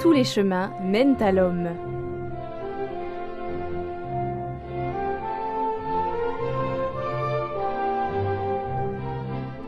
Tous les chemins mènent à l'homme.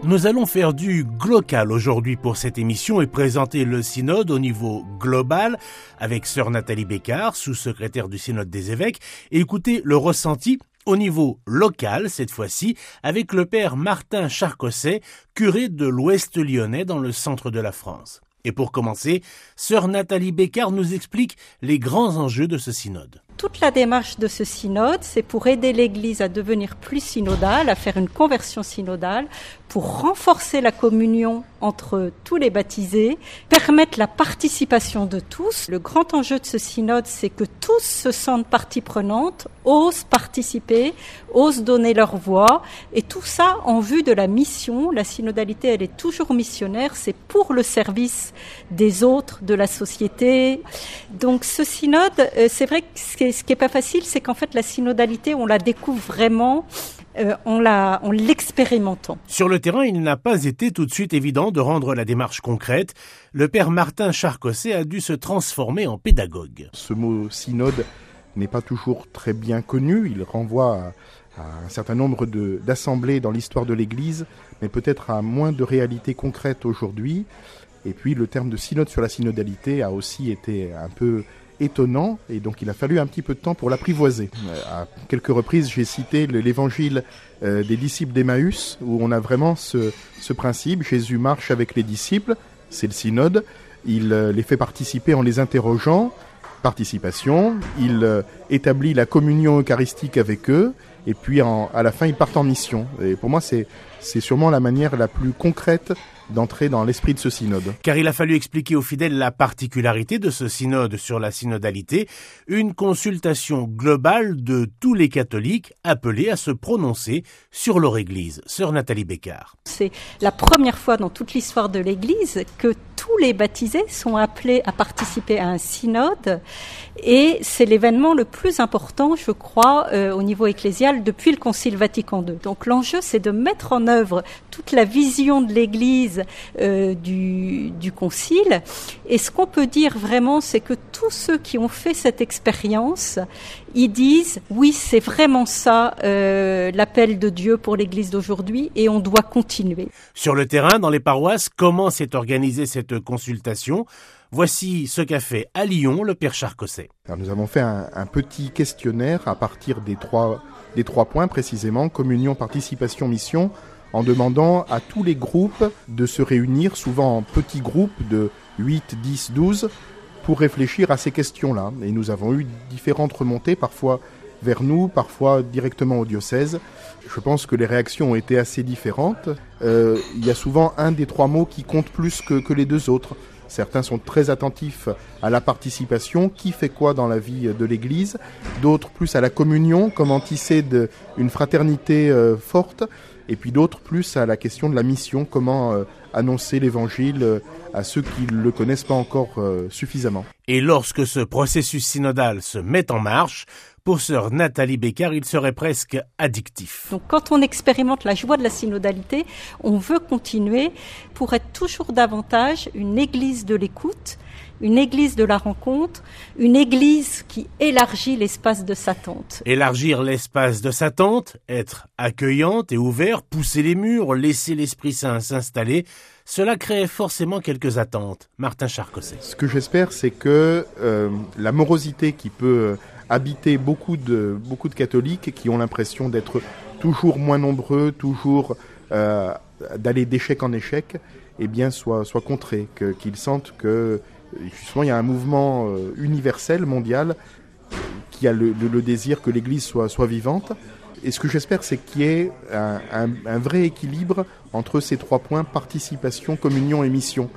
Nous allons faire du glocal aujourd'hui pour cette émission et présenter le synode au niveau global avec sœur Nathalie Bécard, sous-secrétaire du synode des évêques, et écouter le ressenti au niveau local cette fois-ci avec le père Martin Charcosset, curé de l'Ouest lyonnais dans le centre de la France. Et pour commencer, sœur Nathalie Bécard nous explique les grands enjeux de ce synode. Toute la démarche de ce synode, c'est pour aider l'Église à devenir plus synodale, à faire une conversion synodale, pour renforcer la communion entre tous les baptisés, permettre la participation de tous. Le grand enjeu de ce synode, c'est que tous se sentent partie prenante, osent participer, osent donner leur voix, et tout ça en vue de la mission. La synodalité, elle est toujours missionnaire, c'est pour le service des autres, de la société. Donc ce synode, euh, c'est vrai que ce qui est pas facile, c'est qu'en fait la synodalité, on la découvre vraiment euh, en l'expérimentant. Sur le terrain, il n'a pas été tout de suite évident de rendre la démarche concrète. Le père Martin Charcosset a dû se transformer en pédagogue. Ce mot synode n'est pas toujours très bien connu. Il renvoie à, un certain nombre d'assemblées dans l'histoire de l'Église, mais peut-être à moins de réalités concrètes aujourd'hui. Et puis le terme de synode sur la synodalité a aussi été un peu étonnant et donc il a fallu un petit peu de temps pour l'apprivoiser. À quelques reprises, j'ai cité l'évangile euh, des disciples d'Emmaüs où on a vraiment ce, principe. Jésus marche avec les disciples, c'est le synode, il euh, les fait participer en les interrogeant, participation, il établit la communion eucharistique avec eux et puis à la fin ils partent en mission. Et pour moi c'est sûrement la manière la plus concrète d'entrer dans l'esprit de ce synode. Car il a fallu expliquer aux fidèles la particularité de ce synode sur la synodalité, une consultation globale de tous les catholiques appelés à se prononcer sur leur Église. Sœur Nathalie Bécard. C'est la première fois dans toute l'histoire de l'Église que tous les baptisés sont appelés à participer à un synode et c'est l'événement le plus important, je crois, euh, au niveau ecclésial depuis le Concile Vatican II. Donc l'enjeu, c'est de mettre en œuvre toute la vision de l'Église euh, du, Concile. Et ce qu'on peut dire vraiment, c'est que tous ceux qui ont fait cette expérience, ils disent oui, c'est vraiment ça euh, l'appel de Dieu pour l'Église d'aujourd'hui, et on doit continuer. Sur le terrain, dans les paroisses, comment s'est organisée cette consultation Voici ce qu'a fait à Lyon le Père Charcosset. nous avons fait un, petit questionnaire à partir des trois, des trois points précisément, communion, participation, mission, en demandant à tous les groupes de se réunir, souvent en petits groupes de 8, 10, 12, pour réfléchir à ces questions-là. Et nous avons eu différentes remontées, parfois vers nous, parfois directement au diocèse. Je pense que les réactions ont été assez différentes. Euh, il y a souvent un des trois mots qui compte plus que, les deux autres. Certains sont très attentifs à la participation, qui fait quoi dans la vie de l'Église, d'autres plus à la communion, comment tisser une fraternité euh, forte, et puis d'autres plus à la question de la mission, comment euh, annoncer l'Évangile euh, à ceux qui ne le connaissent pas encore suffisamment. Et lorsque ce processus synodal se met en marche, pour sœur Nathalie Bécard, il serait presque addictif. Donc quand on expérimente la joie de la synodalité, on veut continuer pour être toujours davantage une église de l'écoute, une église de la rencontre, une église qui élargit l'espace de sa tente. Élargir l'espace de sa tente, être accueillante et ouverte, pousser les murs, laisser l'Esprit Saint s'installer, cela crée forcément quelques attentes. Martin Charcosset. Ce que j'espère, c'est que euh, la morosité qui peut habiter beaucoup de, beaucoup de catholiques qui ont l'impression d'être toujours moins nombreux, toujours euh, d'aller d'échec en échec, eh bien, soit, soit contrés, qu'ils sentent que justement il y a un mouvement euh, universel, mondial, qui a le, désir que l'Église soit vivante. Et ce que j'espère, c'est qu'il y ait un, vrai équilibre entre ces trois points participation, communion et mission.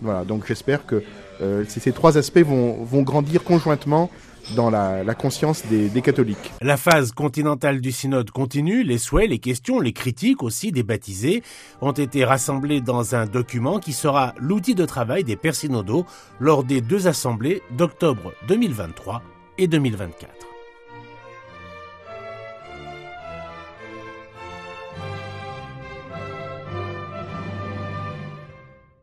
Voilà, donc j'espère que euh, ces trois aspects vont, grandir conjointement dans la, conscience des, des, catholiques. La phase continentale du synode continue, les souhaits, les questions, les critiques aussi des baptisés ont été rassemblés dans un document qui sera l'outil de travail des pères lors des deux assemblées d'octobre 2023 et 2024.